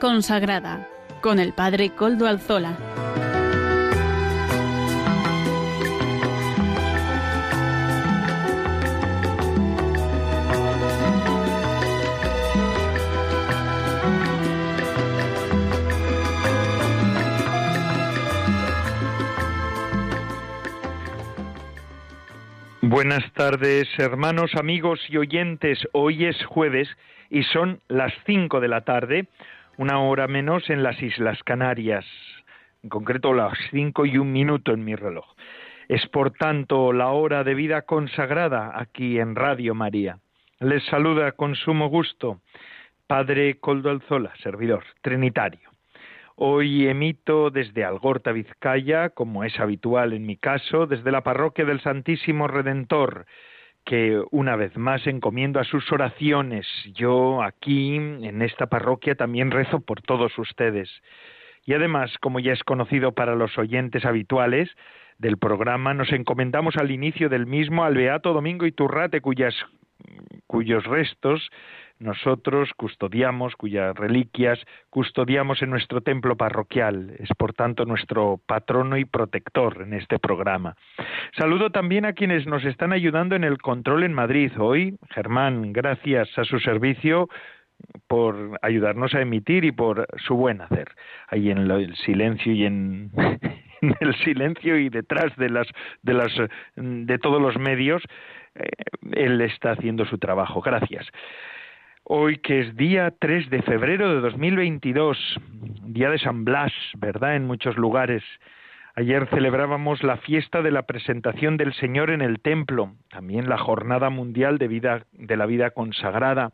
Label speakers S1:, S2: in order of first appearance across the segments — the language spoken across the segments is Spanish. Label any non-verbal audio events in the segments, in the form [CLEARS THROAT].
S1: Consagrada con el Padre Coldo Alzola.
S2: Buenas tardes, hermanos, amigos y oyentes. Hoy es jueves y son las cinco de la tarde, una hora menos en las Islas Canarias, en concreto las cinco y un minuto en mi reloj. Es por tanto la hora de vida consagrada aquí en Radio María. Les saluda con sumo gusto Padre Coldo Alzola, servidor trinitario. Hoy emito desde Algorta, Vizcaya, como es habitual en mi caso, desde la parroquia del Santísimo Redentor, que una vez más encomiendo a sus oraciones. Yo aquí, en esta parroquia, también rezo por todos ustedes. Y además, como ya es conocido para los oyentes habituales del programa, nos encomendamos al inicio del mismo al Beato Domingo Iturrate, cuyas, cuyos restos nosotros custodiamos, cuyas reliquias custodiamos en nuestro templo parroquial. Es por tanto nuestro patrono y protector en este programa. Saludo también a quienes nos están ayudando en el control en Madrid. Hoy, Germán, gracias a su servicio por ayudarnos a emitir y por su buen hacer. Ahí en el silencio y [LAUGHS] en, el silencio y detrás de las de las de todos los medios él está haciendo su trabajo. Gracias. Hoy que es día 3 de febrero de 2022, día de San Blas, ¿verdad? En muchos lugares. Ayer celebrábamos la fiesta de la presentación del Señor en el templo, también la Jornada Mundial de, vida, de la Vida Consagrada.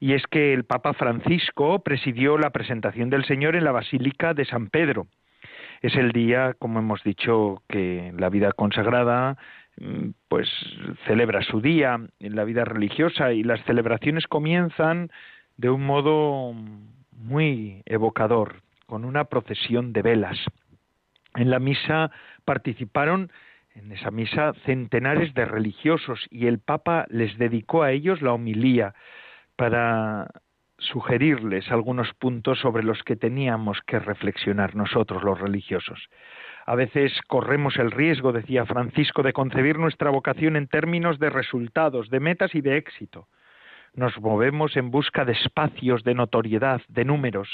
S2: Y es que el Papa Francisco presidió la presentación del Señor en la Basílica de San Pedro. Es el día, como hemos dicho, que la vida consagrada pues celebra su día en la vida religiosa y las celebraciones comienzan de un modo muy evocador, con una procesión de velas. En la misa participaron en esa misa centenares de religiosos y el Papa les dedicó a ellos la homilía para sugerirles algunos puntos sobre los que teníamos que reflexionar nosotros los religiosos. A veces corremos el riesgo, decía Francisco, de concebir nuestra vocación en términos de resultados, de metas y de éxito. Nos movemos en busca de espacios, de notoriedad, de números.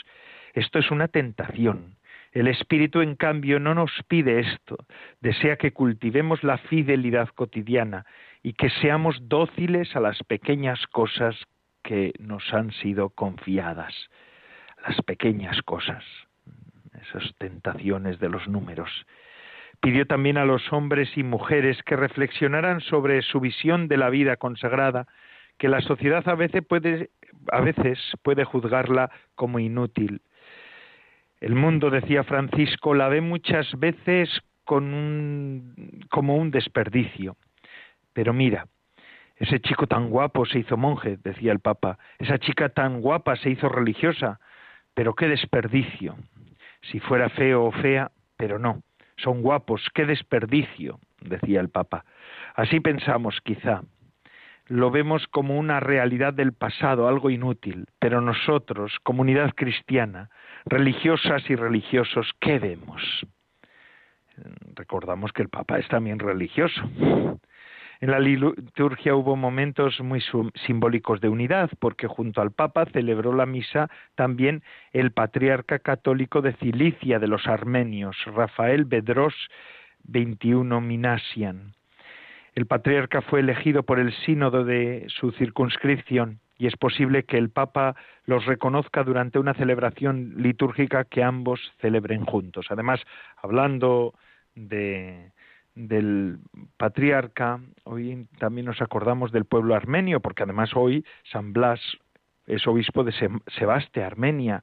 S2: Esto es una tentación. El Espíritu, en cambio, no nos pide esto. Desea que cultivemos la fidelidad cotidiana y que seamos dóciles a las pequeñas cosas que nos han sido confiadas. Las pequeñas cosas esas tentaciones de los números. Pidió también a los hombres y mujeres que reflexionaran sobre su visión de la vida consagrada, que la sociedad a veces puede, a veces puede juzgarla como inútil. El mundo, decía Francisco, la ve muchas veces como un desperdicio. Pero mira, ese chico tan guapo se hizo monje, decía el Papa, esa chica tan guapa se hizo religiosa, pero qué desperdicio si fuera feo o fea, pero no, son guapos, qué desperdicio, decía el Papa. Así pensamos, quizá. Lo vemos como una realidad del pasado, algo inútil, pero nosotros, comunidad cristiana, religiosas y religiosos, ¿qué vemos? Recordamos que el Papa es también religioso. En la liturgia hubo momentos muy simbólicos de unidad, porque junto al Papa celebró la misa también el patriarca católico de Cilicia de los armenios, Rafael Bedros XXI Minasian. El patriarca fue elegido por el sínodo de su circunscripción y es posible que el Papa los reconozca durante una celebración litúrgica que ambos celebren juntos. Además, hablando de, del patriarca, hoy también nos acordamos del pueblo armenio, porque además hoy San Blas es obispo de Sebaste, Armenia.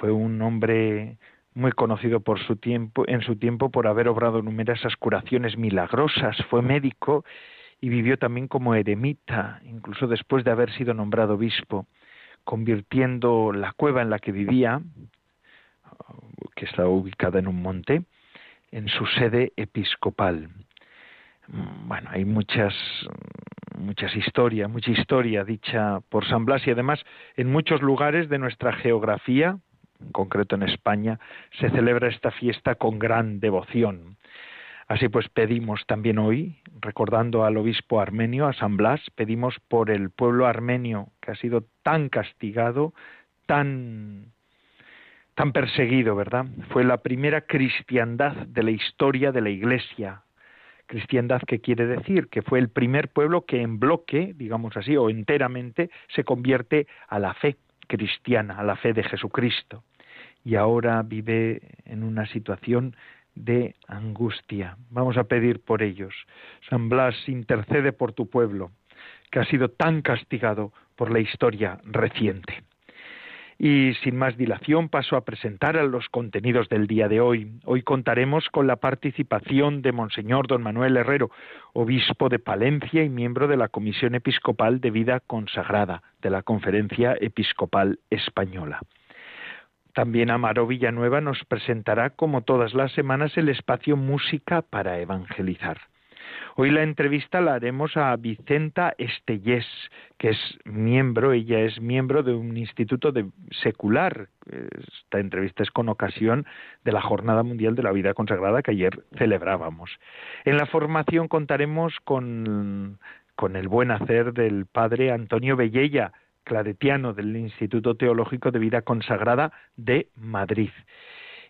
S2: Fue un hombre muy conocido por su tiempo, en su tiempo por haber obrado numerosas curaciones milagrosas, fue médico y vivió también como eremita, incluso después de haber sido nombrado obispo, convirtiendo la cueva en la que vivía, que estaba ubicada en un monte, en su sede episcopal. Bueno, hay muchas muchas historias, mucha historia dicha por San Blas y además en muchos lugares de nuestra geografía, en concreto en España, se celebra esta fiesta con gran devoción. Así pues pedimos también hoy, recordando al obispo armenio, a San Blas, pedimos por el pueblo armenio que ha sido tan castigado, tan tan perseguido, ¿verdad? Fue la primera cristiandad de la historia de la Iglesia. Cristiandad que quiere decir que fue el primer pueblo que en bloque, digamos así, o enteramente se convierte a la fe cristiana, a la fe de Jesucristo. Y ahora vive en una situación de angustia. Vamos a pedir por ellos. San Blas intercede por tu pueblo, que ha sido tan castigado por la historia reciente. Y sin más dilación paso a presentar a los contenidos del día de hoy. Hoy contaremos con la participación de Monseñor Don Manuel Herrero, obispo de Palencia y miembro de la Comisión Episcopal de Vida Consagrada de la Conferencia Episcopal Española. También Amaro Villanueva nos presentará, como todas las semanas, el espacio Música para Evangelizar. Hoy la entrevista la haremos a Vicenta Estellés, que es miembro, ella es miembro de un instituto de secular. Esta entrevista es con ocasión de la Jornada Mundial de la Vida Consagrada que ayer celebrábamos. En la formación contaremos con, con el buen hacer del padre Antonio Bellella, claretiano del Instituto Teológico de Vida Consagrada de Madrid.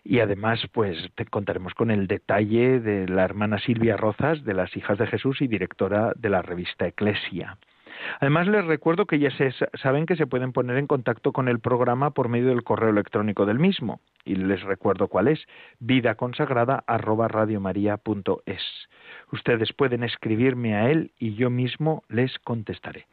S2: Y además, pues te contaremos con el detalle de la hermana Silvia Rozas, de las Hijas de Jesús y directora de la revista Eclesia. Además, les recuerdo que ya se, saben que se pueden poner en contacto con el programa por medio del correo electrónico del mismo. Y les recuerdo cuál es, vidaconsagrada.radiomaría.es. Ustedes pueden escribirme a él y yo mismo les contestaré.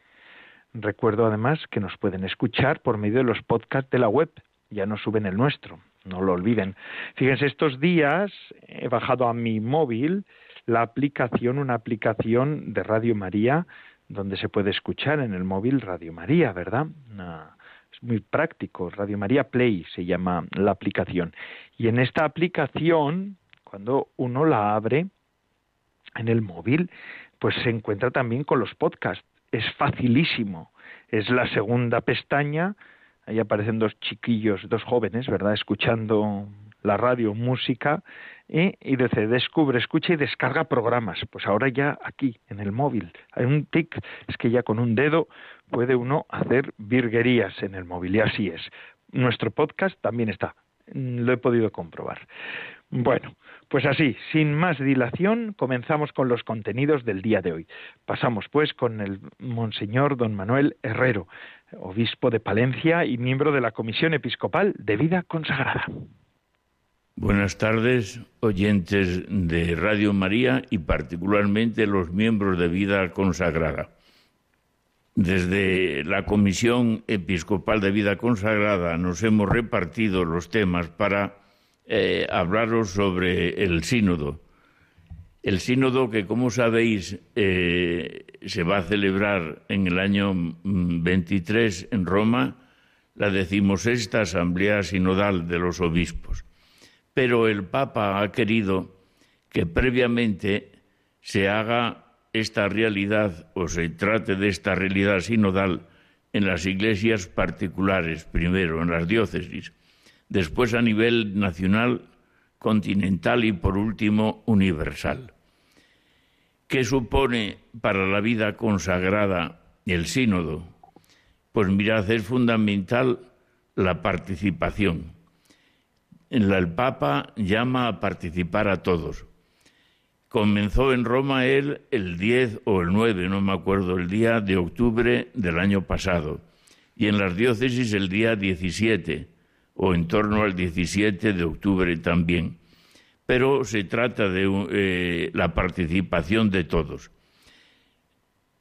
S2: Recuerdo además que nos pueden escuchar por medio de los podcasts de la web, ya no suben el nuestro, no lo olviden. Fíjense, estos días he bajado a mi móvil la aplicación, una aplicación de Radio María, donde se puede escuchar en el móvil Radio María, ¿verdad? es muy práctico, Radio María Play se llama la aplicación. Y en esta aplicación, cuando uno la abre en el móvil, pues se encuentra también con los podcasts es facilísimo. Es la segunda pestaña, ahí aparecen dos chiquillos, dos jóvenes, ¿verdad?, escuchando la radio, música, y, y dice, descubre, escucha y descarga programas. Pues ahora ya aquí, en el móvil, hay un tic, es que ya con un dedo puede uno hacer virguerías en el móvil, y así es. Nuestro podcast también está, lo he podido comprobar. Bueno, pues así, sin más dilación, comenzamos con los contenidos del día de hoy. Pasamos pues con el Monseñor don Manuel Herrero, obispo de Palencia y miembro de la Comisión Episcopal de Vida Consagrada.
S3: Buenas tardes, oyentes de Radio María y particularmente los miembros de Vida Consagrada. Desde la Comisión Episcopal de Vida Consagrada nos hemos repartido los temas para eh, hablaros sobre el sínodo. El sínodo que, como sabéis, eh, se va a celebrar en el año 23 en Roma, la decimosexta Asamblea Sinodal de los Obispos. Pero el Papa ha querido que previamente se haga esta realidad o se trate de esta realidad sinodal en las iglesias particulares, primero en las diócesis después a nivel nacional, continental y por último universal. ¿Qué supone para la vida consagrada el sínodo? Pues mirad, es fundamental la participación. El Papa llama a participar a todos. Comenzó en Roma él el 10 o el 9, no me acuerdo, el día de octubre del año pasado, y en las diócesis el día 17 o en torno al 17 de octubre también. Pero se trata de eh, la participación de todos.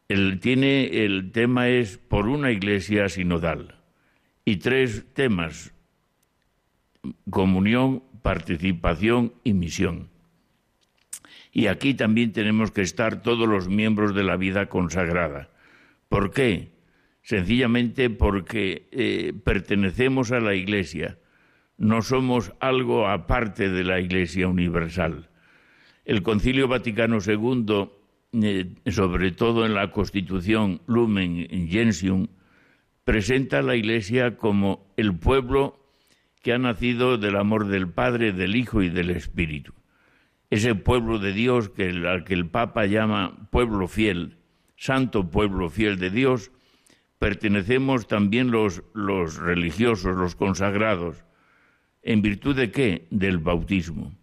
S3: Tiene, el tema es por una iglesia sinodal y tres temas, comunión, participación y misión. Y aquí también tenemos que estar todos los miembros de la vida consagrada. ¿Por qué? sencillamente porque eh, pertenecemos a la Iglesia, no somos algo aparte de la Iglesia universal. El Concilio Vaticano II eh, sobre todo en la Constitución Lumen Gentium, presenta a la Iglesia como el pueblo que ha nacido del amor del Padre, del Hijo y del Espíritu. Ese pueblo de Dios que al que el Papa llama pueblo fiel, santo pueblo fiel de Dios, pertenecemos también los, los religiosos, los consagrados. ¿En virtud de qué? Del bautismo.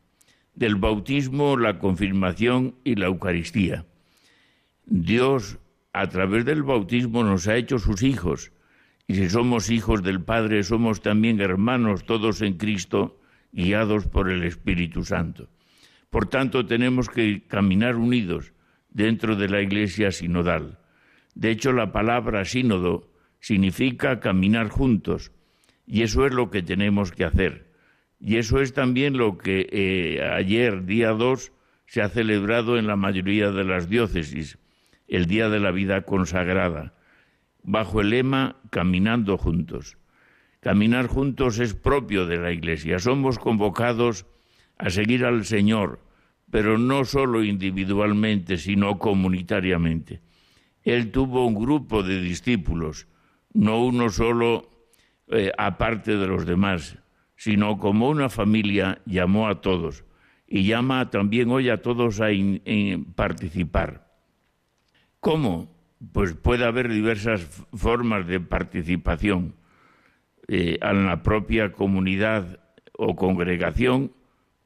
S3: Del bautismo, la confirmación y la Eucaristía. Dios, a través del bautismo, nos ha hecho sus hijos. Y si somos hijos del Padre, somos también hermanos todos en Cristo, guiados por el Espíritu Santo. Por tanto, tenemos que caminar unidos dentro de la Iglesia sinodal. De hecho, la palabra sínodo significa caminar juntos, y eso es lo que tenemos que hacer. Y eso es también lo que eh, ayer, día 2, se ha celebrado en la mayoría de las diócesis, el Día de la Vida Consagrada, bajo el lema Caminando juntos. Caminar juntos es propio de la Iglesia. Somos convocados a seguir al Señor, pero no solo individualmente, sino comunitariamente. Él tuvo un grupo de discípulos, no uno solo eh, aparte de los demás, sino como una familia llamó a todos y llama también hoy a todos a participar. ¿Cómo? Pues puede haber diversas formas de participación eh, en la propia comunidad o congregación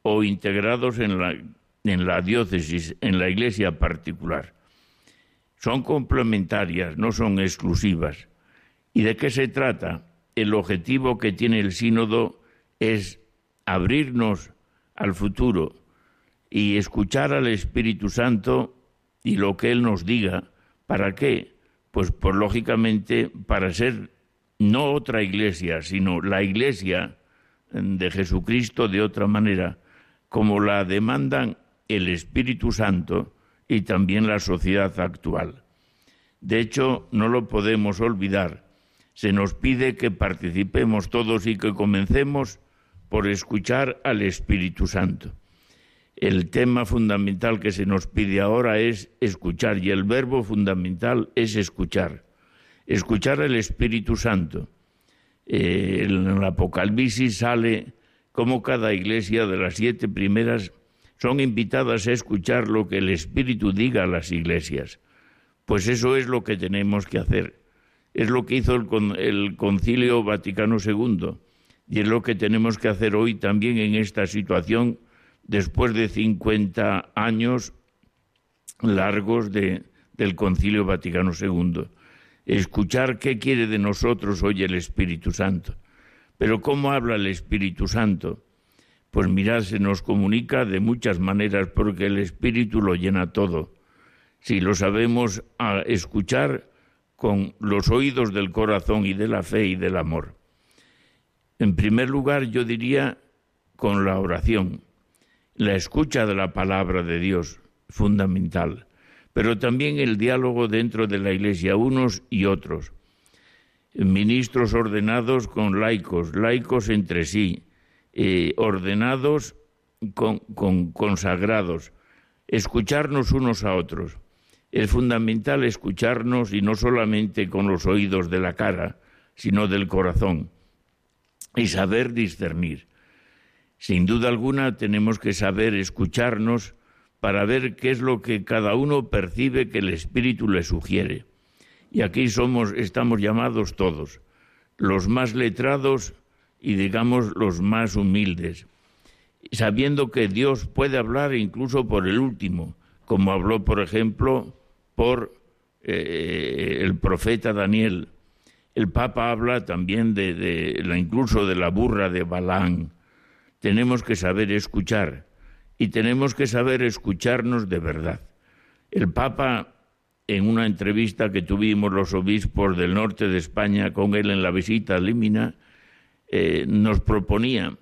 S3: o integrados en la, en la diócesis, en la iglesia particular son complementarias, no son exclusivas. ¿Y de qué se trata? El objetivo que tiene el sínodo es abrirnos al futuro y escuchar al Espíritu Santo y lo que Él nos diga. ¿Para qué? Pues por lógicamente para ser no otra iglesia, sino la iglesia de Jesucristo de otra manera, como la demandan el Espíritu Santo y también la sociedad actual. De hecho, no lo podemos olvidar. Se nos pide que participemos todos y que comencemos por escuchar al Espíritu Santo. El tema fundamental que se nos pide ahora es escuchar y el verbo fundamental es escuchar. Escuchar al Espíritu Santo. Eh, en el Apocalipsis sale como cada iglesia de las siete primeras son invitadas a escuchar lo que el Espíritu diga a las iglesias. Pues eso es lo que tenemos que hacer. Es lo que hizo el, Concilio Vaticano II y es lo que tenemos que hacer hoy también en esta situación después de 50 años largos de, del Concilio Vaticano II. Escuchar qué quiere de nosotros hoy el Espíritu Santo. Pero ¿cómo habla el Espíritu Santo? Pues mirad, se nos comunica de muchas maneras porque el Espíritu lo llena todo. Si lo sabemos a escuchar con los oídos del corazón y de la fe y del amor. En primer lugar, yo diría con la oración, la escucha de la palabra de Dios, fundamental, pero también el diálogo dentro de la Iglesia, unos y otros. Ministros ordenados con laicos, laicos entre sí, eh, ordenados con, consagrados, escucharnos unos a otros. Es fundamental escucharnos y no solamente con los oídos de la cara, sino del corazón, y saber discernir. Sin duda alguna tenemos que saber escucharnos para ver qué es lo que cada uno percibe que el Espíritu le sugiere. Y aquí somos, estamos llamados todos, los más letrados y digamos los más humildes, sabiendo que Dios puede hablar incluso por el último, como habló, por ejemplo, por eh, el profeta Daniel. El Papa habla también de, incluso de la burra de Balán. Tenemos que saber escuchar y tenemos que saber escucharnos de verdad. El Papa, en una entrevista que tuvimos los obispos del norte de España con él en la visita a Límina, eh, nos proponía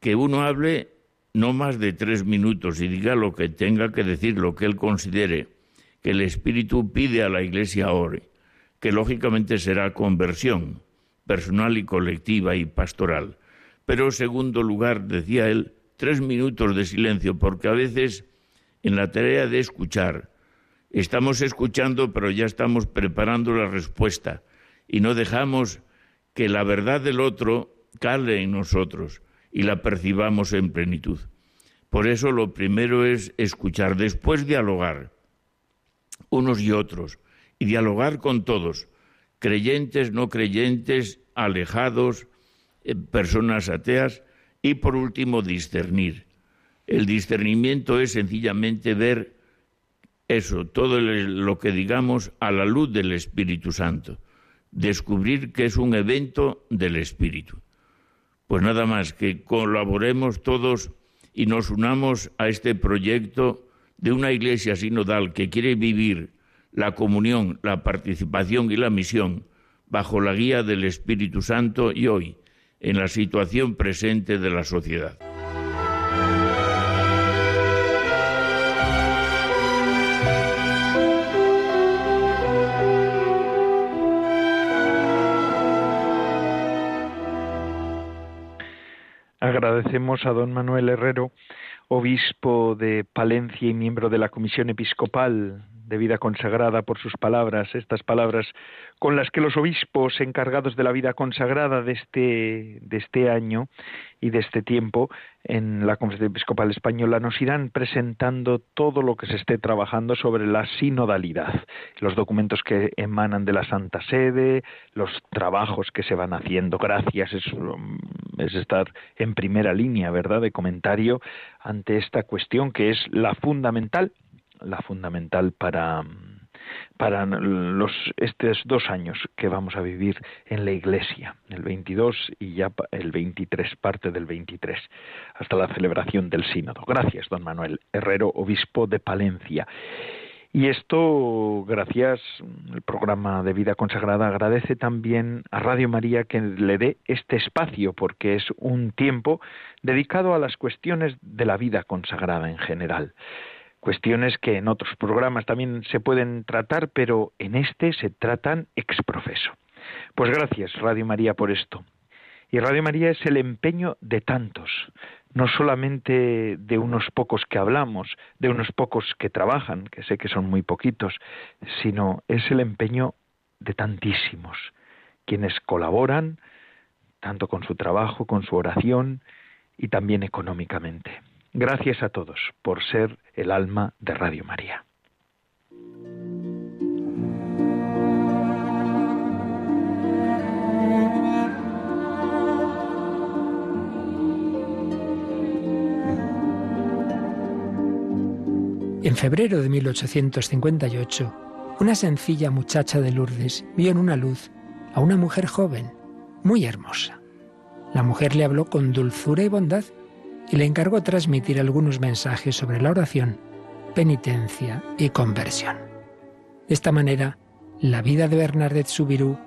S3: que uno hable no más de tres minutos y diga lo que tenga que decir, lo que él considere, que el Espíritu pide a la Iglesia ore, que lógicamente será conversión personal y colectiva y pastoral. Pero en segundo lugar, decía él, tres minutos de silencio, porque a veces en la tarea de escuchar Estamos escuchando, pero ya estamos preparando la respuesta y no dejamos que la verdad del otro cale en nosotros y la percibamos en plenitud. Por eso lo primero es escuchar, después dialogar unos y otros, y dialogar con todos, creyentes, no creyentes, alejados, eh, personas ateas, y por último discernir. El discernimiento es sencillamente ver eso, todo lo que digamos a la luz del Espíritu Santo, descubrir que es un evento del Espíritu. Pues nada más que colaboremos todos y nos unamos a este proyecto de una iglesia sinodal que quiere vivir la comunión, la participación y la misión bajo la guía del Espíritu Santo y hoy, en la situación presente de la sociedad.
S2: Agradecemos a don Manuel Herrero, obispo de Palencia y miembro de la Comisión Episcopal de vida consagrada por sus palabras, estas palabras con las que los obispos encargados de la vida consagrada de este, de este año y de este tiempo en la Conferencia Episcopal Española nos irán presentando todo lo que se esté trabajando sobre la sinodalidad, los documentos que emanan de la Santa Sede, los trabajos que se van haciendo. Gracias, es, es estar en primera línea, ¿verdad?, de comentario ante esta cuestión que es la fundamental la fundamental para, para los, estos dos años que vamos a vivir en la Iglesia, el 22 y ya el 23, parte del 23, hasta la celebración del Sínodo. Gracias, don Manuel Herrero, obispo de Palencia. Y esto, gracias, el programa de vida consagrada agradece también a Radio María que le dé este espacio, porque es un tiempo dedicado a las cuestiones de la vida consagrada en general cuestiones que en otros programas también se pueden tratar, pero en este se tratan ex profeso. Pues gracias, Radio María, por esto. Y Radio María es el empeño de tantos, no solamente de unos pocos que hablamos, de unos pocos que trabajan, que sé que son muy poquitos, sino es el empeño de tantísimos, quienes colaboran tanto con su trabajo, con su oración y también económicamente. Gracias a todos por ser el alma de Radio María.
S4: En febrero de 1858, una sencilla muchacha de Lourdes vio en una luz a una mujer joven, muy hermosa. La mujer le habló con dulzura y bondad y le encargó transmitir algunos mensajes sobre la oración, penitencia y conversión. De esta manera, la vida de Bernadette Subirú,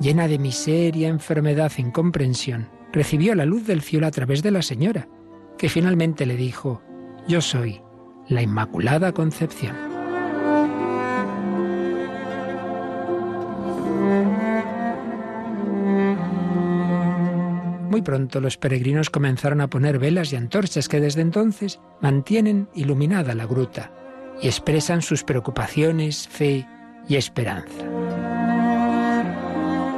S4: llena de miseria, enfermedad e incomprensión, recibió la luz del cielo a través de la señora, que finalmente le dijo, Yo soy la Inmaculada Concepción. Pronto los peregrinos comenzaron a poner velas y antorchas que desde entonces mantienen iluminada la gruta y expresan sus preocupaciones, fe y esperanza.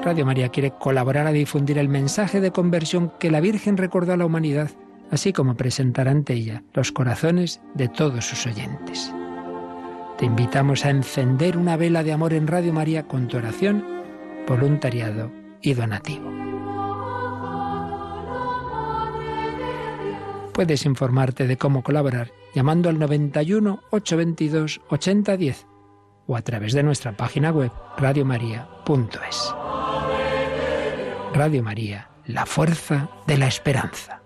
S4: Radio María quiere colaborar a difundir el mensaje de conversión que la Virgen recordó a la humanidad, así como presentar ante ella los corazones de todos sus oyentes. Te invitamos a encender una vela de amor en Radio María con tu oración, voluntariado y donativo. Puedes informarte de cómo colaborar llamando al 91 822 8010 o a través de nuestra página web radiomaria.es. Radio María, la fuerza de la esperanza.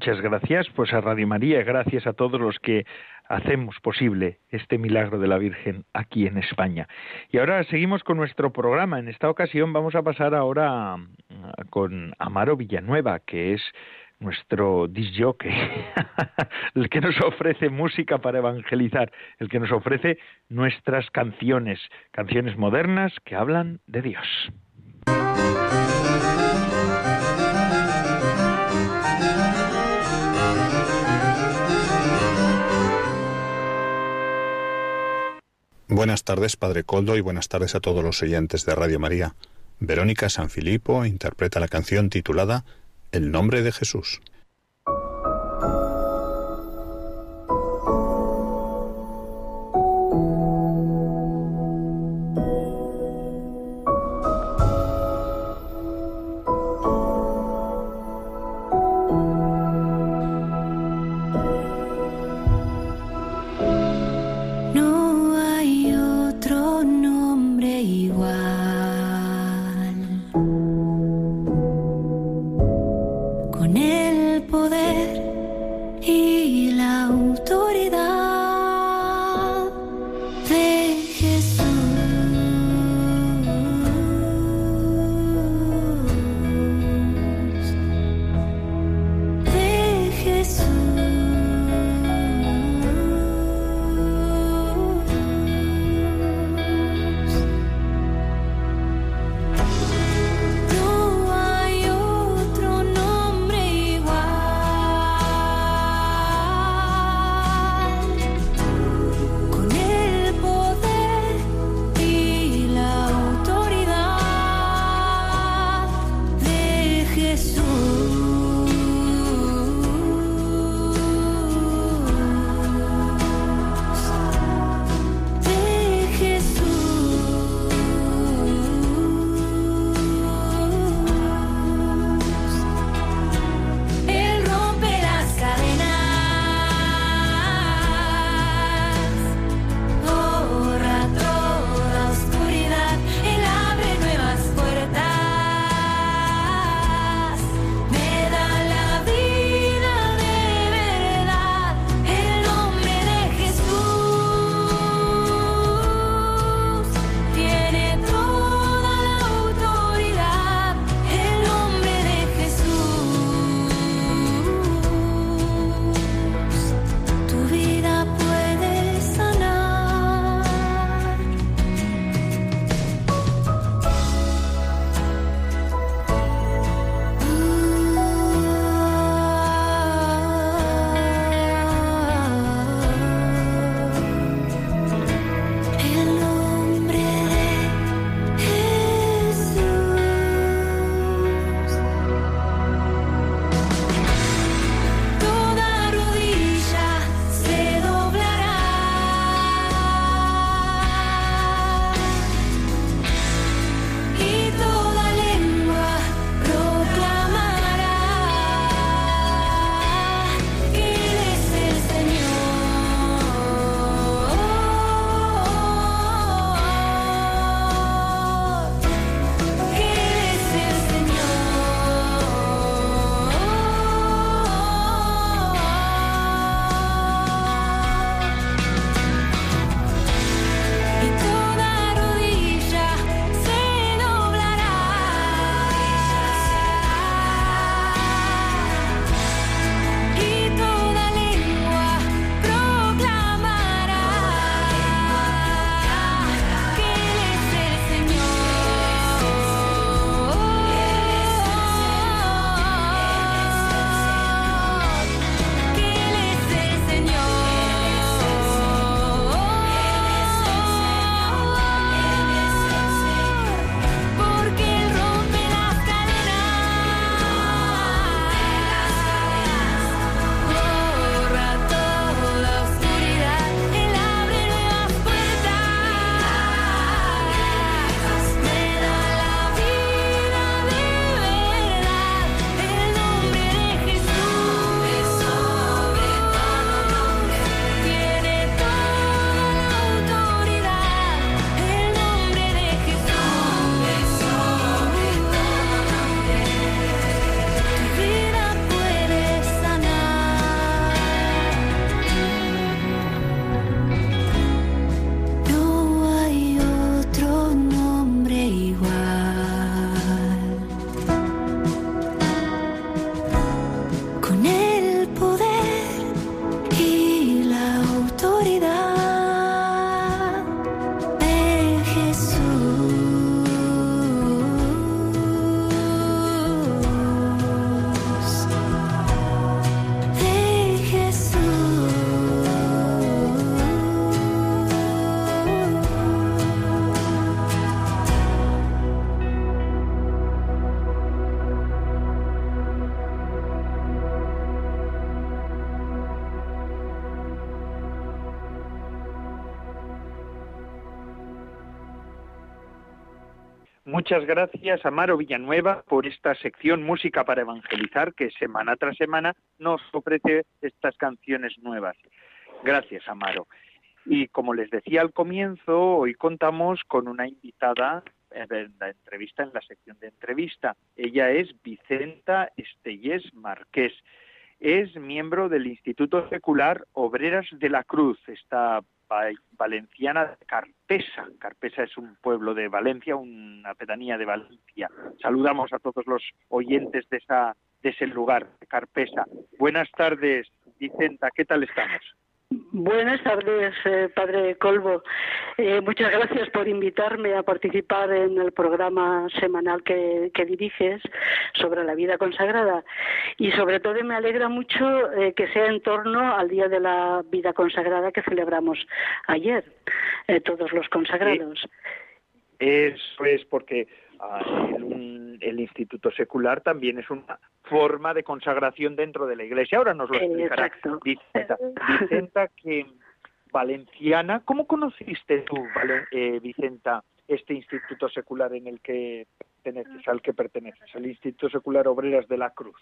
S2: Muchas gracias pues a Radio María, gracias a todos los que hacemos posible este milagro de la Virgen aquí en España. Y ahora seguimos con nuestro programa. En esta ocasión vamos a pasar ahora con Amaro Villanueva, que es nuestro disjockey, [LAUGHS] el que nos ofrece música para evangelizar, el que nos ofrece nuestras canciones, canciones modernas que hablan de Dios.
S5: Buenas tardes, Padre Coldo, y buenas tardes a todos los oyentes de Radio María. Verónica Sanfilippo interpreta la canción titulada El nombre de Jesús.
S6: el poder y la
S2: Muchas gracias, Amaro Villanueva, por esta sección Música para Evangelizar que semana tras semana nos ofrece estas canciones nuevas. Gracias, Amaro. Y como les decía al comienzo, hoy contamos con una invitada en la entrevista, en la sección de entrevista. Ella es Vicenta Estellés Marqués. Es miembro del Instituto Secular Obreras de la Cruz, esta valenciana Carpesa. Carpesa es un pueblo de Valencia, una pedanía de Valencia. Saludamos a todos los oyentes de, esa, de ese lugar, Carpesa. Buenas tardes, Vicenta, ¿qué tal estamos?
S6: Buenas tardes, eh, Padre Colbo. Eh, muchas gracias por invitarme a participar en el programa semanal que, diriges sobre la vida consagrada. Y sobre todo me alegra mucho eh, que sea en torno al Día de la Vida Consagrada que celebramos ayer, todos los consagrados.
S2: Eso es porque ah, el Instituto Secular también es una forma de consagración dentro de la Iglesia. Ahora nos lo explicará Vicenta. Vicenta, que valenciana, ¿cómo conociste tú, eh, Vicenta, este instituto secular en el que perteneces, al que perteneces, el Instituto Secular Obreras de la Cruz?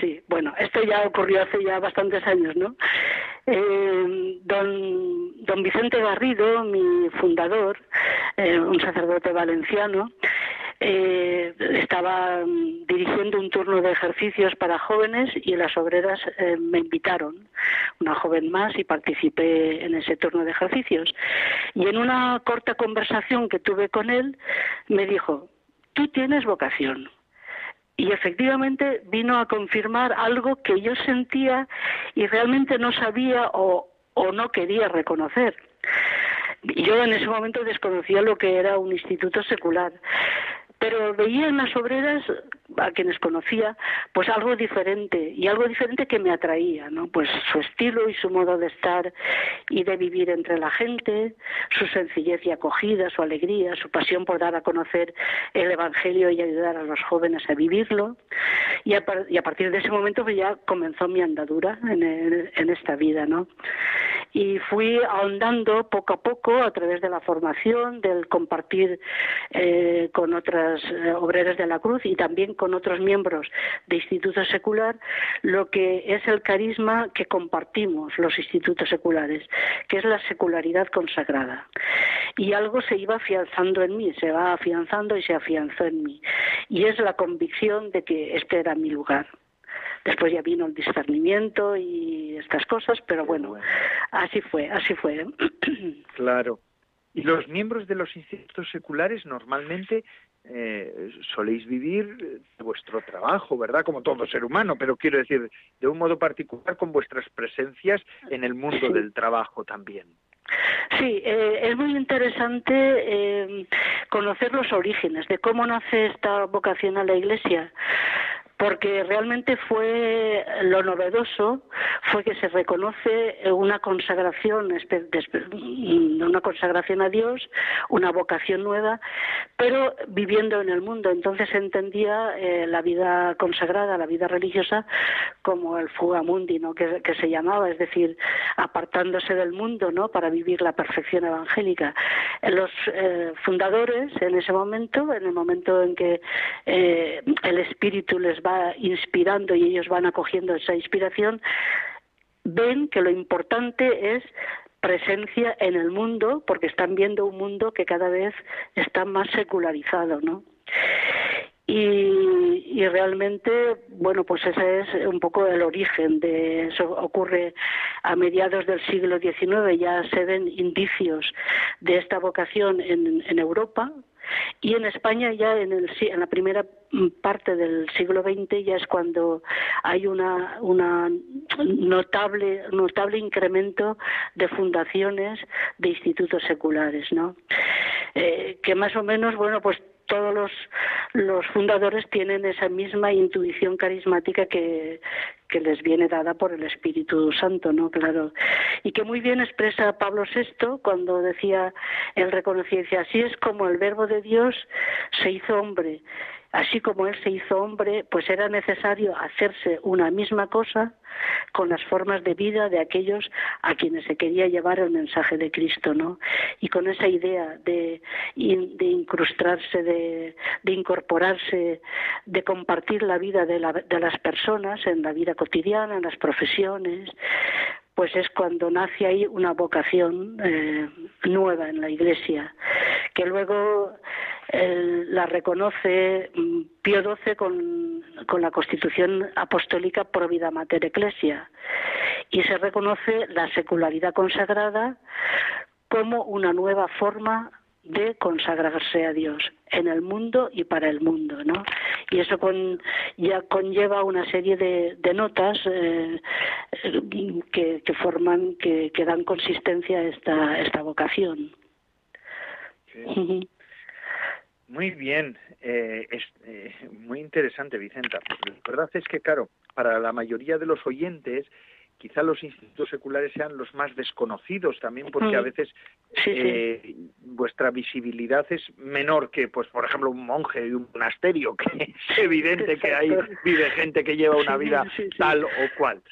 S6: Sí, bueno, esto ya ocurrió hace ya bastantes años, ¿no? Eh, don, don Vicente Garrido, mi fundador, eh, un sacerdote valenciano, eh, estaba mm, dirigiendo un turno de ejercicios para jóvenes y las obreras eh, me invitaron, una joven más, y participé en ese turno de ejercicios. Y en una corta conversación que tuve con él, me dijo, tú tienes vocación. Y efectivamente vino a confirmar algo que yo sentía y realmente no sabía o, o no quería reconocer. Yo en ese momento desconocía lo que era un instituto secular pero veía en las obreras a quienes conocía pues algo diferente y algo diferente que me atraía no pues su estilo y su modo de estar y de vivir entre la gente su sencillez y acogida su alegría su pasión por dar a conocer el evangelio y ayudar a los jóvenes a vivirlo. Y a, partir de ese momento pues ya comenzó mi andadura en, en esta vida no y fui ahondando poco a poco a través de la formación, del compartir eh, con otras eh, obreras de la Cruz y también con otros miembros de Instituto Secular, lo que es el carisma que compartimos los institutos seculares, que es la secularidad consagrada. Y algo se iba afianzando en mí, se va afianzando y se afianzó en mí. Y es la convicción de que este era mi lugar. Después ya vino el discernimiento y estas cosas, pero bueno, así fue, así fue. [CLEARS THROAT]
S2: Claro. Y los miembros de los institutos seculares normalmente eh, soléis vivir de vuestro trabajo, ¿verdad? Como todo ser humano, pero quiero decir, de un modo particular con vuestras presencias en el mundo del trabajo también.
S6: Sí, eh, es muy interesante eh, conocer los orígenes de cómo nace esta vocación a la Iglesia porque realmente fue lo novedoso fue que se reconoce una consagración una consagración a Dios una vocación nueva pero viviendo en el mundo. Entonces se entendía eh, la vida consagrada la vida religiosa como el fugamundi no que, se llamaba es decir apartándose del mundo no para vivir la perfección evangélica. Los eh, fundadores en ese momento en el momento en que eh, el espíritu les inspirando y ellos van acogiendo esa inspiración, ven que lo importante es presencia en el mundo porque están viendo un mundo que cada vez está más secularizado, ¿no? Y, y, realmente, bueno, pues ese es un poco el origen de eso. Ocurre a mediados del siglo XIX, ya se ven indicios de esta vocación en, en Europa, y en España ya en, el, en la primera parte del siglo XX ya es cuando hay una, una notable, notable incremento de fundaciones de institutos seculares, ¿no? Eh, que más o menos, bueno, pues todos los, los fundadores tienen esa misma intuición carismática que, les viene dada por el Espíritu Santo, ¿no? Claro. Y que muy bien expresa Pablo VI cuando decía, él reconocía, así es como el verbo de Dios se hizo hombre así como Él se hizo hombre, pues era necesario hacerse una misma cosa con las formas de vida de aquellos a quienes se quería llevar el mensaje de Cristo, ¿no? Y con esa idea de, incrustarse, de, de, incorporarse, de compartir la vida de, la, de las personas en la vida cotidiana, en las profesiones, pues es cuando nace ahí una vocación eh, nueva en la Iglesia, que luego eh, la reconoce mm, Pío XII con, con, la Constitución Apostólica Pro Vida Mater Ecclesia y se reconoce la secularidad consagrada como una nueva forma de consagrarse a Dios en el mundo y para el mundo, ¿no? Y eso con, ya conlleva una serie de, de notas eh, que, que, forman, que, que, dan consistencia a esta, esta vocación.
S2: Sí. Muy bien, eh, es eh, muy interesante, Vicenta. La verdad es que, claro, para la mayoría de los oyentes, quizá los institutos seculares sean los más desconocidos también porque a veces eh, vuestra visibilidad es menor que pues por ejemplo un monje de un monasterio que es evidente que hay vive gente que lleva una vida tal o cual.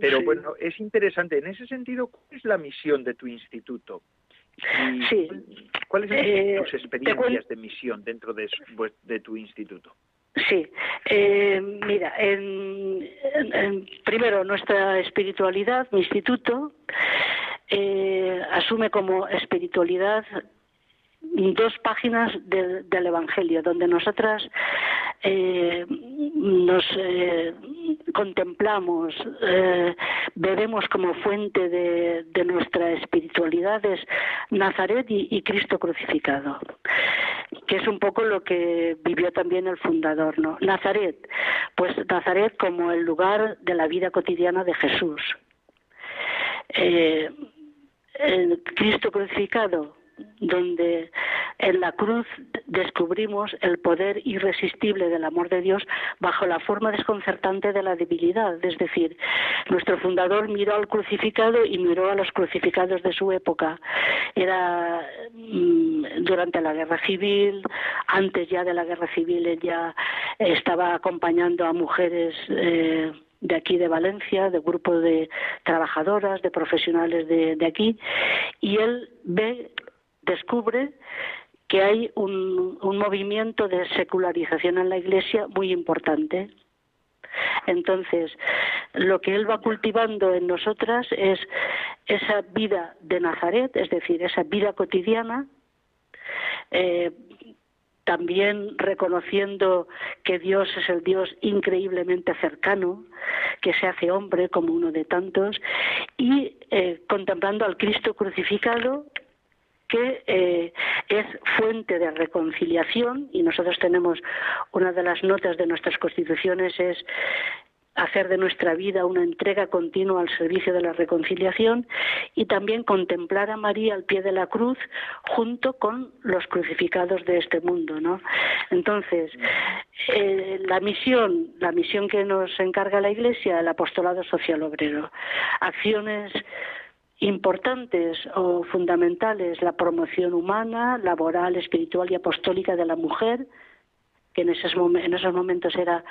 S2: Pero bueno es interesante. En ese sentido cuál es la misión de tu instituto
S6: sí.
S2: ¿Cuáles son eh, tus experiencias de misión dentro de, de tu instituto?
S6: Sí, eh, mira, en, primero nuestra espiritualidad, mi instituto, eh, asume como espiritualidad dos páginas del, Evangelio, donde nosotras eh, nos eh, contemplamos, eh, bebemos como fuente de, nuestra espiritualidad es Nazaret y, Cristo crucificado, que es un poco lo que vivió también el fundador. Nazaret, pues Nazaret como el lugar de la vida cotidiana de Jesús. Eh, Cristo crucificado donde en la cruz descubrimos el poder irresistible del amor de Dios bajo la forma desconcertante de la debilidad. Es decir, nuestro fundador miró al crucificado y miró a los crucificados de su época. Era mm, durante la guerra civil, antes ya de la guerra civil, él ya estaba acompañando a mujeres. Eh, de aquí de Valencia, de grupo de trabajadoras, de profesionales de, de aquí, y él ve descubre que hay un, movimiento de secularización en la Iglesia muy importante. Entonces, lo que él va cultivando en nosotras es esa vida de Nazaret, es decir, esa vida cotidiana, eh, también reconociendo que Dios es el Dios increíblemente cercano, que se hace hombre como uno de tantos, y eh, contemplando al Cristo crucificado que eh, es fuente de reconciliación y nosotros tenemos una de las notas de nuestras constituciones es hacer de nuestra vida una entrega continua al servicio de la reconciliación y también contemplar a María al pie de la cruz junto con los crucificados de este mundo, ¿no? Entonces, eh, la misión, la misión que nos encarga la Iglesia, el apostolado social obrero, acciones importantes o fundamentales la promoción humana, laboral, espiritual y apostólica de la mujer, que en esos, en esos momentos era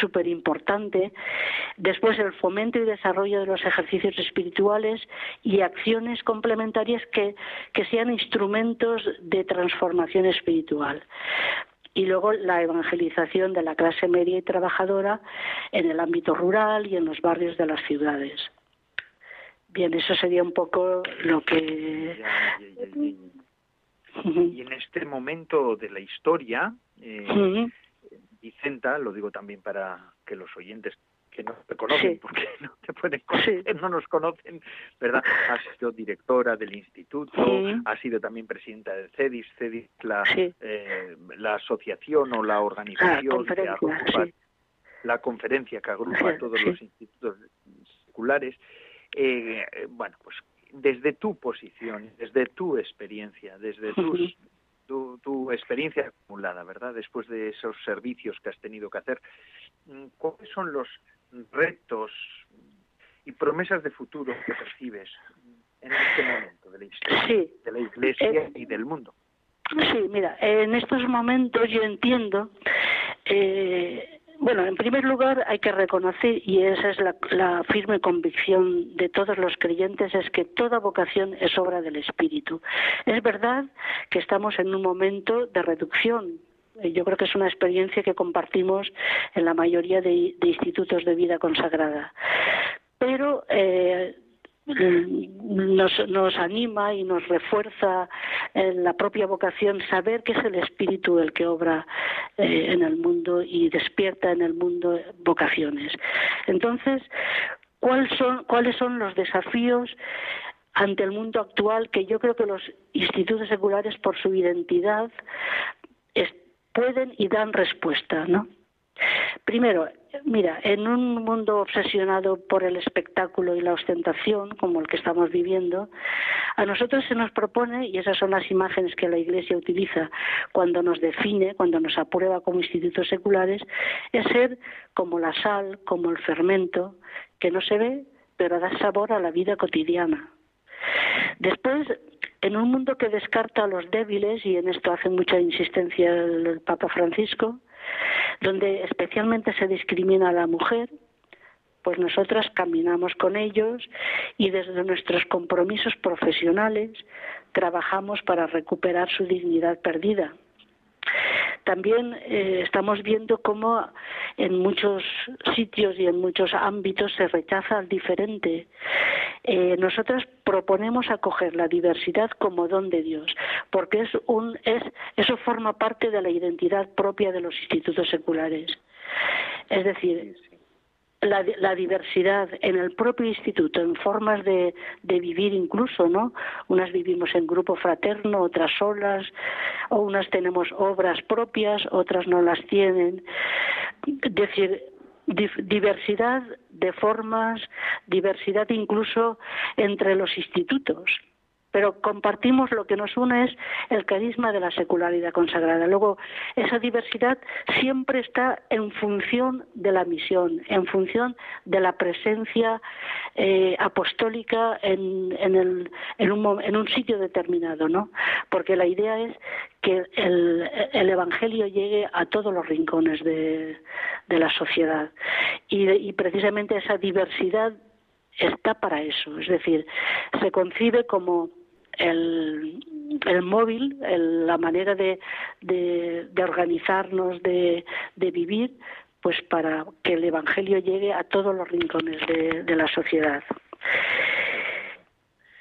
S6: súper importante. Después el fomento y desarrollo de los ejercicios espirituales y acciones complementarias que sean instrumentos de transformación espiritual y luego la evangelización de la clase media y trabajadora en el ámbito rural y en los barrios de las ciudades. Bien, eso sería un poco lo que...
S2: Y en este momento de la historia, eh, Vicenta, lo digo también para que los oyentes que no te conocen, porque no te pueden conocer, no nos conocen, ¿verdad? Ha sido directora del instituto, sí. ha sido también presidenta del CEDIS, CEDIS la, eh, la asociación o la organización
S6: que agrupa,
S2: la conferencia que agrupa todos los institutos seculares. Eh, bueno, pues desde tu posición, desde tu experiencia, desde tus, tu, tu, experiencia acumulada, ¿verdad? Después de esos servicios que has tenido que hacer, mm, ¿cuáles son los retos y promesas de futuro que percibes en este momento de la historia,
S6: sí.
S2: de la Iglesia eh, y del mundo?
S6: Sí, mira, en estos momentos yo entiendo eh, bueno, en primer lugar hay que reconocer, y esa es la, firme convicción de todos los creyentes, es que toda vocación es obra del Espíritu. Es verdad que estamos en un momento de reducción. Yo creo que es una experiencia que compartimos en la mayoría de, institutos de vida consagrada. Pero eh, nos, nos anima y nos refuerza en la propia vocación saber que es el Espíritu el que obra eh, en el mundo y despierta en el mundo vocaciones. Entonces, ¿cuáles son, ¿cuáles son los desafíos ante el mundo actual que yo creo que los institutos seculares, por su identidad, pueden y dan respuesta, ¿no? Primero, mira, en un mundo obsesionado por el espectáculo y la ostentación, como el que estamos viviendo, a nosotros se nos propone, y esas son las imágenes que la Iglesia utiliza cuando nos define, cuando nos aprueba como institutos seculares, es ser como la sal, como el fermento, que no se ve, pero da sabor a la vida cotidiana. Después, en un mundo que descarta a los débiles, y en esto hace mucha insistencia el Papa Francisco, donde especialmente se discrimina a la mujer, pues nosotras caminamos con ellos y desde nuestros compromisos profesionales trabajamos para recuperar su dignidad perdida. También eh, estamos viendo cómo en muchos sitios y en muchos ámbitos se rechaza al diferente. Eh, nosotras proponemos acoger la diversidad como don de Dios, porque es un, es, eso forma parte de la identidad propia de los institutos seculares. Es decir, la, diversidad en el propio instituto, en formas de, de, vivir incluso, ¿no? Unas vivimos en grupo fraterno, otras solas, o unas tenemos obras propias, otras no las tienen. Es decir, diversidad de formas, diversidad incluso entre los institutos pero compartimos lo que nos une es el carisma de la secularidad consagrada. Luego, esa diversidad siempre está en función de la misión, en función de la presencia eh, apostólica en, un, sitio determinado, ¿no? Porque la idea es que el, el Evangelio llegue a todos los rincones de, la sociedad. Y precisamente esa diversidad está para eso, es decir, se concibe como el, el móvil, la manera de, de, organizarnos, de, de, vivir, pues para que el Evangelio llegue a todos los rincones de, de la sociedad.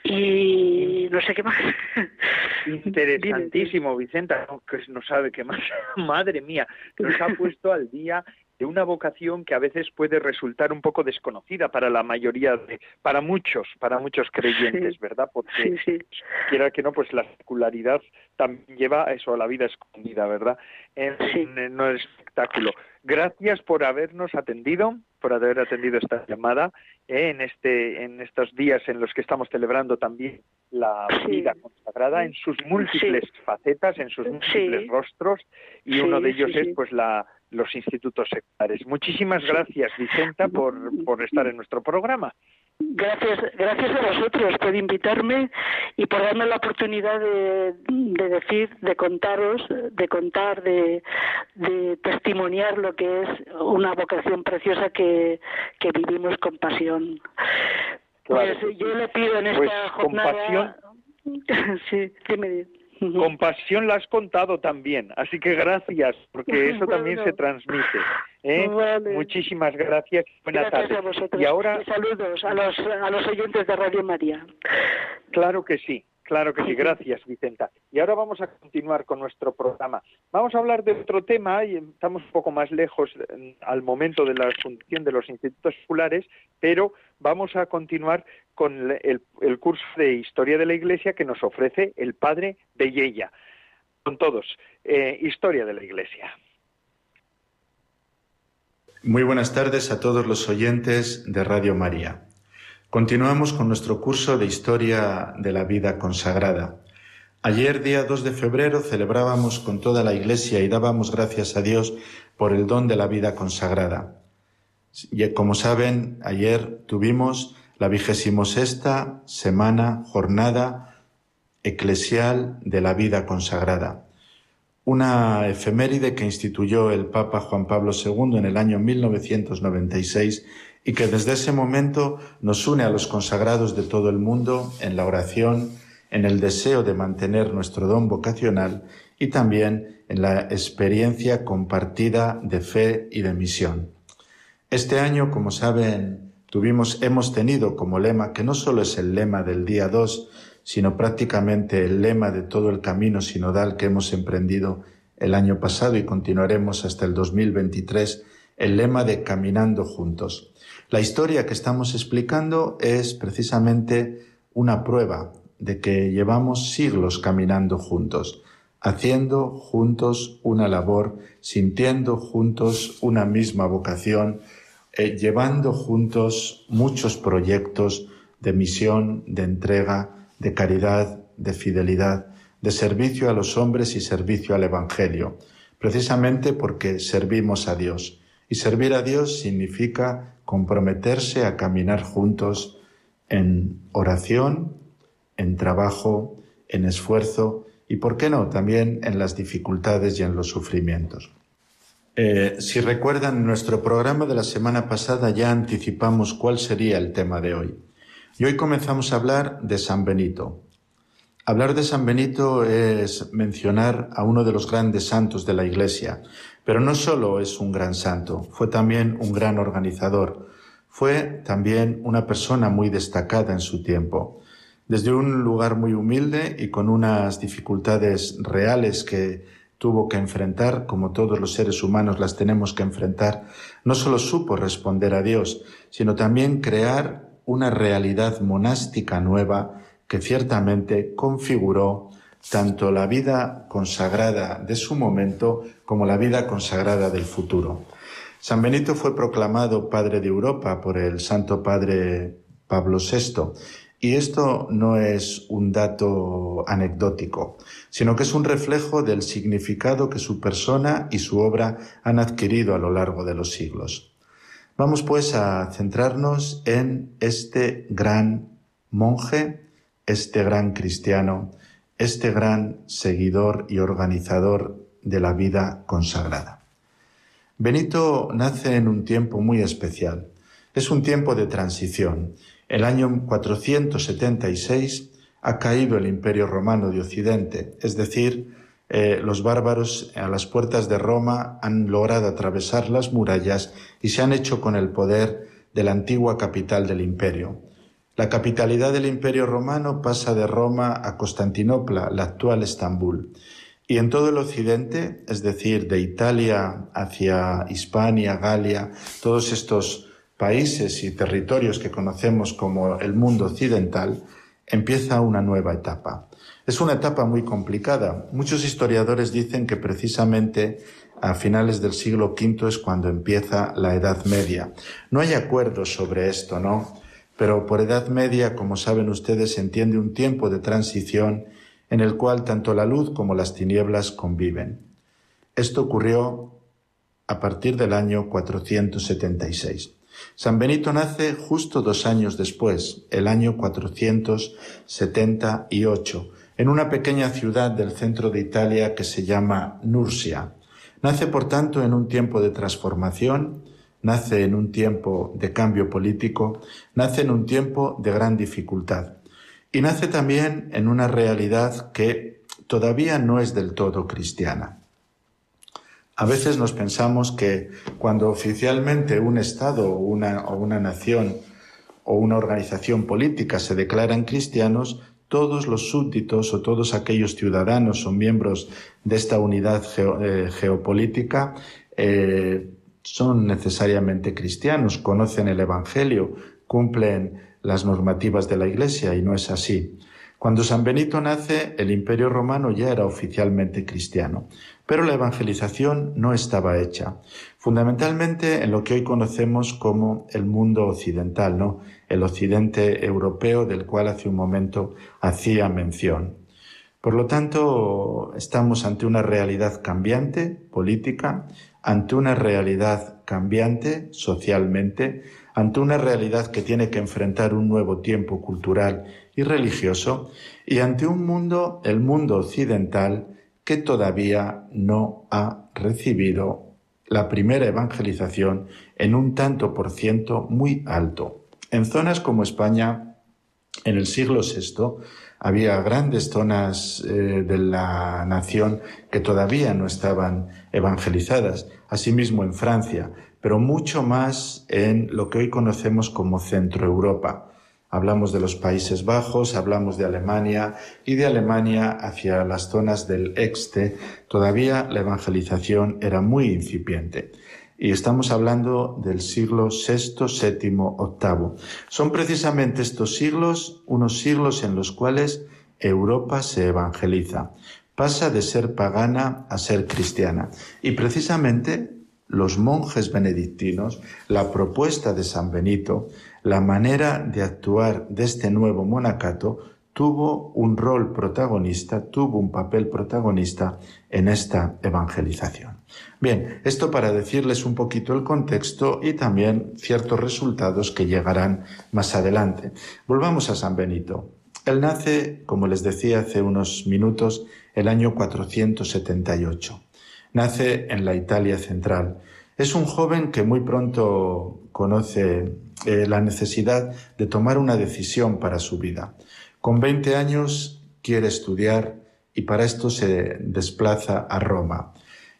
S6: Y no sé qué más. [LAUGHS]
S2: Interesantísimo, Vicenta, no, que no sabe qué más. [LAUGHS] Madre mía, nos ha puesto al día de una vocación que a veces puede resultar un poco desconocida para la mayoría de, para muchos, para muchos creyentes, ¿verdad? Porque quiera que no, pues la secularidad también lleva a eso, a la vida escondida, ¿verdad? En, en el espectáculo. Gracias por habernos atendido, por haber atendido esta llamada eh, en este, en estos días en los que estamos celebrando también la vida consagrada en sus múltiples facetas, en sus múltiples rostros, y uno de ellos es pues la los institutos seculares. Muchísimas gracias, Vicenta, por, por estar en nuestro programa.
S6: Gracias, gracias a vosotros por invitarme y por darme la oportunidad de, de decir, de contaros, de contar, de, de, testimoniar lo que es una vocación preciosa que, que vivimos con pasión. pues yo le pido en
S2: pues
S6: esta jornada. [LAUGHS] sí, dime.
S2: Con pasión la has contado también, así que gracias, porque [LAUGHS] eso también se transmite. ¿eh? Muchísimas gracias. Buenas
S6: tardes. Y ahora saludos a los a los oyentes de Radio María.
S2: Claro que sí. Claro que sí, [LAUGHS] gracias Vicenta. Y ahora vamos a continuar con nuestro programa. Vamos a hablar de otro tema y estamos un poco más lejos al momento de la fundación de los institutos escolares, pero vamos a continuar con el, curso de Historia de la Iglesia que nos ofrece el padre de Yeya. Con todos, eh, Historia de la Iglesia.
S7: Muy buenas tardes a todos los oyentes de Radio María. Continuamos con nuestro curso de Historia de la Vida Consagrada. Ayer, día 2 de febrero, celebrábamos con toda la Iglesia y dábamos gracias a Dios por el don de la vida consagrada. Y como saben, ayer tuvimos la vigésimo sexta semana, jornada eclesial de la vida consagrada. una efeméride que instituyó el Papa Juan Pablo II en el año 1996 y que desde ese momento nos une a los consagrados de todo el mundo en la oración, en el deseo de mantener nuestro don vocacional y también en la experiencia compartida de fe y de misión. Este año, como saben, tuvimos, hemos tenido como lema, que no solo es el lema del día 2, sino prácticamente el lema de todo el camino sinodal que hemos emprendido el año pasado y continuaremos hasta el 2023, el lema de Caminando Juntos. La historia que estamos explicando es precisamente una prueba de que llevamos siglos caminando juntos, haciendo juntos una labor, sintiendo juntos una misma vocación, eh, llevando juntos muchos proyectos de misión, de entrega, de caridad, de fidelidad, de servicio a los hombres y servicio al Evangelio, precisamente porque servimos a Dios. Y servir a Dios significa comprometerse a caminar juntos en oración, en trabajo, en esfuerzo y, por qué no, también en las dificultades y en los sufrimientos. Eh, si recuerdan, en nuestro programa de la semana pasada ya anticipamos cuál sería el tema de hoy. Y hoy comenzamos a hablar de San Benito. Hablar de San Benito es mencionar a uno de los grandes santos de la Iglesia, pero no solo es un gran santo, fue también un gran organizador, fue también una persona muy destacada en su tiempo. Desde un lugar muy humilde y con unas dificultades reales que tuvo que enfrentar, como todos los seres humanos las tenemos que enfrentar, no solo supo responder a Dios, sino también crear una realidad monástica nueva que ciertamente configuró tanto la vida consagrada de su momento como la vida consagrada del futuro. San Benito fue proclamado Padre de Europa por el Santo Padre Pablo VI y esto no es un dato anecdótico, sino que es un reflejo del significado que su persona y su obra han adquirido a lo largo de los siglos. Vamos pues a centrarnos en este gran monje, este gran cristiano, este gran seguidor y organizador de la vida consagrada. Benito nace en un tiempo muy especial. Es un tiempo de transición. El año 476 ha caído el Imperio Romano de Occidente, es decir, eh, los bárbaros a las puertas de Roma han logrado atravesar las murallas y se han hecho con el poder de la antigua capital del imperio. La capitalidad del imperio romano pasa de Roma a Constantinopla, la actual Estambul. Y en todo el occidente, es decir, de Italia hacia Hispania, Galia, todos estos países y territorios que conocemos como el mundo occidental, empieza una nueva etapa. Es una etapa muy complicada. Muchos historiadores dicen que precisamente a finales del siglo V es cuando empieza la Edad Media. No hay acuerdo sobre esto, ¿no? Pero por Edad Media, como saben ustedes, se entiende un tiempo de transición en el cual tanto la luz como las tinieblas conviven. Esto ocurrió a partir del año 476. San Benito nace justo dos años después, el año 478, en una pequeña ciudad del centro de Italia que se llama Nursia. Nace, por tanto, en un tiempo de transformación, nace en un tiempo de cambio político, nace en un tiempo de gran dificultad. Y nace también en una realidad que todavía no es del todo cristiana. A veces nos pensamos que cuando oficialmente un Estado o una, o una nación o una organización política se declaran cristianos, todos los súbditos o todos aquellos ciudadanos o miembros de esta unidad eh, geopolítica eh, son necesariamente cristianos, conocen el Evangelio, cumplen las normativas de la Iglesia y no es así. Cuando San Benito nace, el Imperio Romano ya era oficialmente cristiano, pero la evangelización no estaba hecha, fundamentalmente en lo que hoy conocemos como el mundo occidental, ¿no? el occidente europeo del cual hace un momento hacía mención. Por lo tanto, estamos ante una realidad cambiante política, ante una realidad cambiante socialmente, ante una realidad que tiene que enfrentar un nuevo tiempo cultural y religioso, y ante un mundo, el mundo occidental, que todavía no ha recibido la primera evangelización en un tanto por ciento muy alto. En zonas como España, en el siglo VI, había grandes zonas eh, de la nación que todavía no estaban evangelizadas, asimismo en Francia, pero mucho más en lo que hoy conocemos como Centro Europa. Hablamos de los Países Bajos, hablamos de Alemania y de Alemania hacia las zonas del Este todavía la evangelización era muy incipiente. Y estamos hablando del siglo VI, VII, VIII. Son precisamente estos siglos unos siglos en los cuales Europa se evangeliza. Pasa de ser pagana a ser cristiana. Y precisamente los monjes benedictinos, la propuesta de San Benito, la manera de actuar de este nuevo monacato tuvo un rol protagonista, tuvo un papel protagonista en esta evangelización. Bien, esto para decirles un poquito el contexto y también ciertos resultados que llegarán más adelante. Volvamos a San Benito. Él nace, como les decía hace unos minutos, el año 478. Nace en la Italia central. Es un joven que muy pronto conoce eh, la necesidad de tomar una decisión para su vida. Con 20 años quiere estudiar y para esto se desplaza a Roma.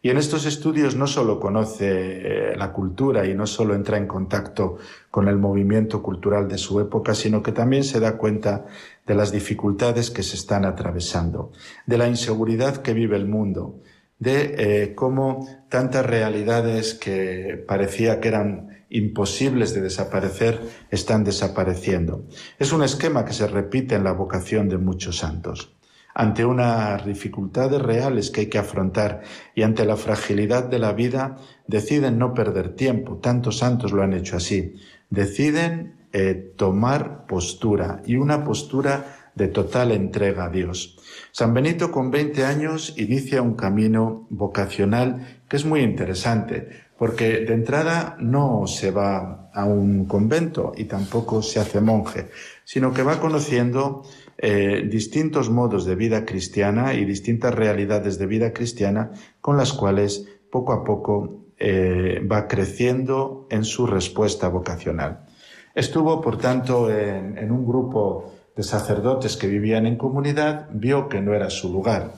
S7: Y en estos estudios no solo conoce eh, la cultura y no solo entra en contacto con el movimiento cultural de su época, sino que también se da cuenta de las dificultades que se están atravesando, de la inseguridad que vive el mundo, de eh, cómo tantas realidades que parecía que eran imposibles de desaparecer están desapareciendo. Es un esquema que se repite en la vocación de muchos santos. Ante unas dificultades reales que hay que afrontar y ante la fragilidad de la vida, deciden no perder tiempo. Tantos santos lo han hecho así. Deciden eh, tomar postura y una postura de total entrega a Dios. San Benito con 20 años inicia un camino vocacional que es muy interesante, porque de entrada no se va a un convento y tampoco se hace monje, sino que va conociendo eh, distintos modos de vida cristiana y distintas realidades de vida cristiana con las cuales poco a poco eh, va creciendo en su respuesta vocacional. Estuvo, por tanto, en un grupo de sacerdotes que vivían en comunidad, vio que no era su lugar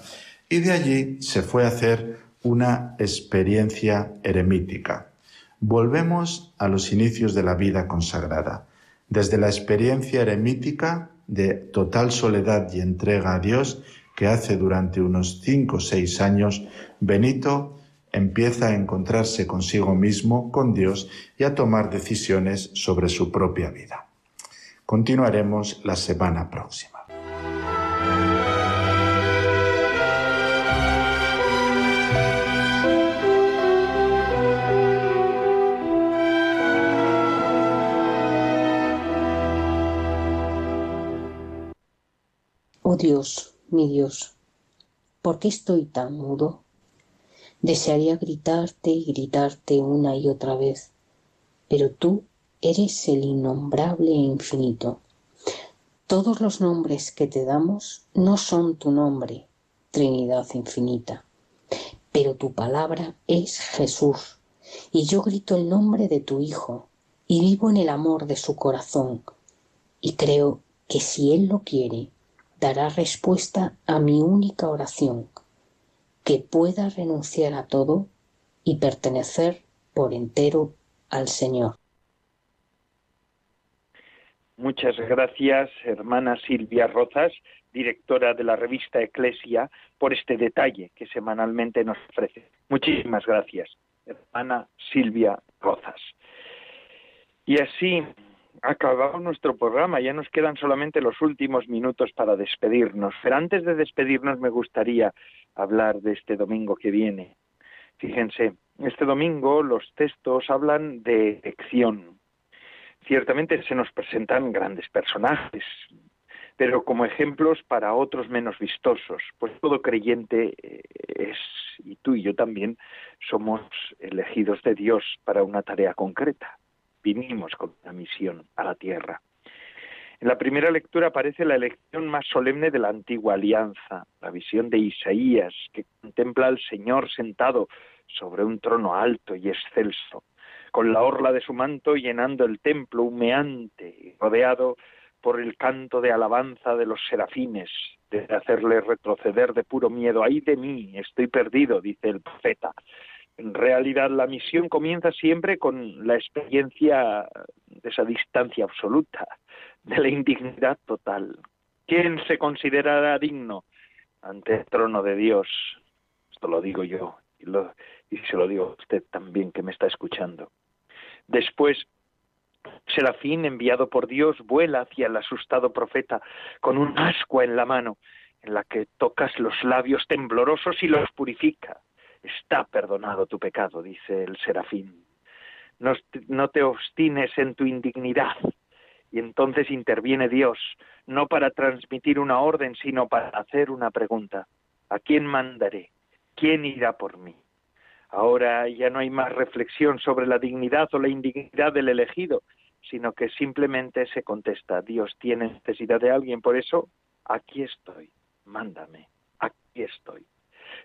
S7: y de allí se fue a hacer una experiencia eremítica. Volvemos a los inicios de la vida consagrada. Desde la experiencia eremítica de total soledad y entrega a Dios que hace durante unos cinco o seis años, Benito empieza a encontrarse consigo mismo, con Dios, y a tomar decisiones sobre su propia vida. Continuaremos la semana próxima.
S8: Oh Dios, mi Dios, ¿por qué estoy tan mudo? Desearía gritarte y gritarte una y otra vez, pero tú Eres el innombrable e infinito. Todos los nombres que te damos no son tu nombre, Trinidad infinita, pero tu palabra es Jesús, y yo grito el nombre de tu Hijo, y vivo en el amor de su corazón, y creo que si Él lo quiere, dará respuesta a mi única oración, que pueda renunciar a todo y pertenecer por entero al Señor.
S2: Muchas gracias, hermana Silvia Rozas, directora de la revista Eclesia, por este detalle que semanalmente nos ofrece. Muchísimas gracias, hermana Silvia Rozas. Y así acabamos nuestro programa, ya nos quedan solamente los últimos minutos para despedirnos. Pero antes de despedirnos me gustaría hablar de este domingo que viene. Fíjense, este domingo los textos hablan de elección, Ciertamente se nos presentan grandes personajes, pero como ejemplos para otros menos vistosos, pues todo creyente eh, es, y tú y yo también, somos elegidos de Dios para una tarea concreta. Vinimos con una misión a la tierra. En la primera lectura aparece la elección más solemne de la antigua alianza, la visión de Isaías, que contempla al Señor sentado sobre un trono alto y excelso, con la orla de su manto llenando el templo humeante rodeado por el canto de alabanza de los serafines, de hacerle retroceder de puro miedo. ¡Ay de mí! Estoy perdido, dice el profeta. En realidad la misión comienza siempre con la experiencia de esa distancia absoluta, de la indignidad total. ¿Quién se considerará digno ante el trono de Dios? Esto lo digo yo y, y se lo digo a usted también que me está escuchando. Después, Serafín, enviado por Dios, vuela hacia el asustado profeta con un ascua en la mano, en la que tocas los labios temblorosos y los purifica. Está perdonado tu pecado, dice el Serafín. No, no te obstines en tu indignidad. Y entonces interviene Dios, no para transmitir una orden, sino para hacer una pregunta. ¿A quién mandaré? ¿Quién irá por mí? Ahora ya no hay más reflexión sobre la dignidad o la indignidad del elegido, sino que simplemente se contesta, Dios tiene necesidad de alguien, por eso aquí estoy, mándame, aquí estoy.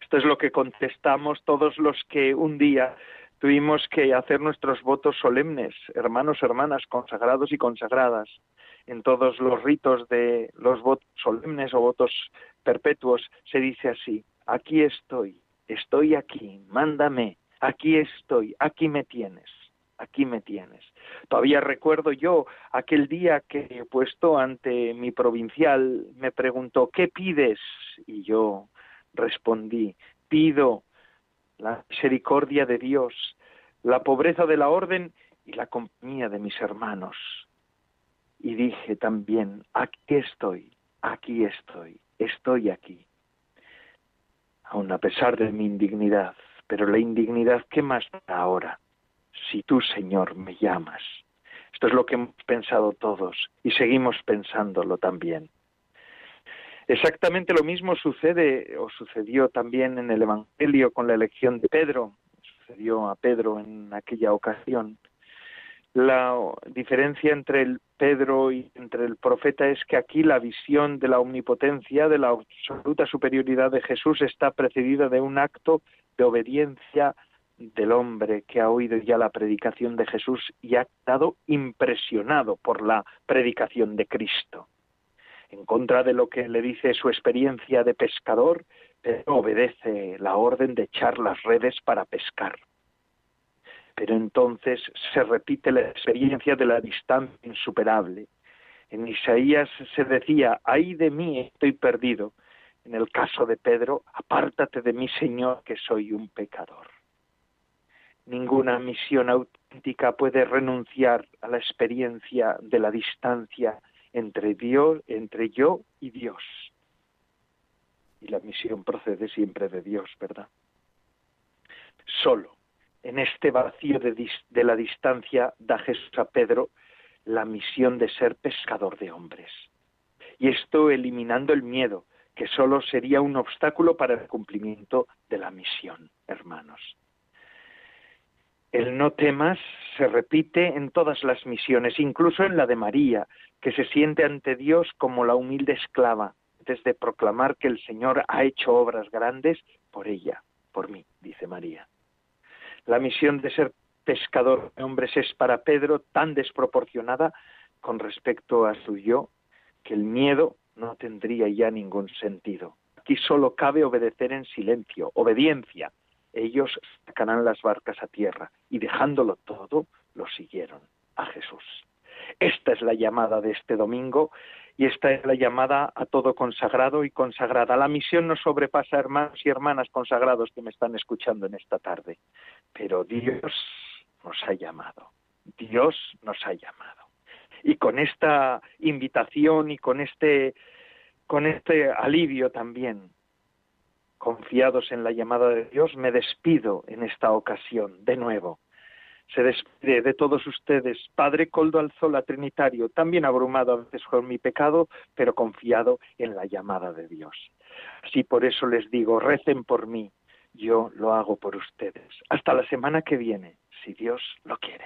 S2: Esto es lo que contestamos todos los que un día tuvimos que hacer nuestros votos solemnes, hermanos, hermanas, consagrados y consagradas, en todos los ritos de los votos solemnes o votos perpetuos, se dice así, aquí estoy, estoy aquí, mándame, aquí estoy, aquí me tienes, aquí me tienes. Todavía recuerdo yo aquel día que puesto ante mi provincial me preguntó, ¿qué pides? Y yo respondí, pido la misericordia de Dios, la pobreza de la orden y la compañía de mis hermanos. Y dije también, aquí estoy, aquí estoy, estoy aquí aun a pesar de mi indignidad. Pero la indignidad, ¿qué más da ahora? Si tú, Señor, me llamas. Esto es lo que hemos pensado todos y seguimos pensándolo también. Exactamente lo mismo sucede o sucedió también en el Evangelio con la elección de Pedro. Sucedió a Pedro en aquella ocasión. La diferencia entre el Pedro y entre el profeta es que aquí la visión de la omnipotencia, de la absoluta superioridad de Jesús está precedida de un acto de obediencia del hombre que ha oído ya la predicación de Jesús y ha estado impresionado por la predicación de Cristo. En contra de lo que le dice su experiencia de pescador, Pedro obedece la orden de echar las redes para pescar pero entonces se repite la experiencia de la distancia insuperable. En Isaías se decía, ay de mí, estoy perdido. En el caso de Pedro, apártate de mí, Señor, que soy un pecador. Ninguna misión auténtica puede renunciar a la experiencia de la distancia entre Dios, entre yo y Dios. Y la misión procede siempre de Dios, ¿verdad? Solo en este vacío de, la distancia da Jesús a Pedro la misión de ser pescador de hombres. Y esto eliminando el miedo, que solo sería un obstáculo para el cumplimiento de la misión, hermanos. El no temas se repite en todas las misiones, incluso en la de María, que se siente ante Dios como la humilde esclava, antes de proclamar que el Señor ha hecho obras grandes por ella, por mí, dice María. La misión de ser pescador de hombres es para Pedro tan desproporcionada con respecto a su yo que el miedo no tendría ya ningún sentido. Aquí solo cabe obedecer en silencio, obediencia. Ellos sacarán las barcas a tierra y dejándolo todo, lo siguieron a Jesús. Esta es la llamada de este domingo y esta es la llamada a todo consagrado y consagrada. La misión no sobrepasa hermanos y hermanas consagrados que me están escuchando en esta tarde, pero Dios nos ha llamado, Dios nos ha llamado. Y con esta invitación y con este, con este alivio también, confiados en la llamada de Dios, me despido en esta ocasión de nuevo se despide de todos ustedes, Padre Coldo Alzola Trinitario, también abrumado a veces por mi pecado, pero confiado en la llamada de Dios. Así por eso les digo, recen por mí, yo lo hago por ustedes. Hasta la semana que viene, si Dios lo quiere.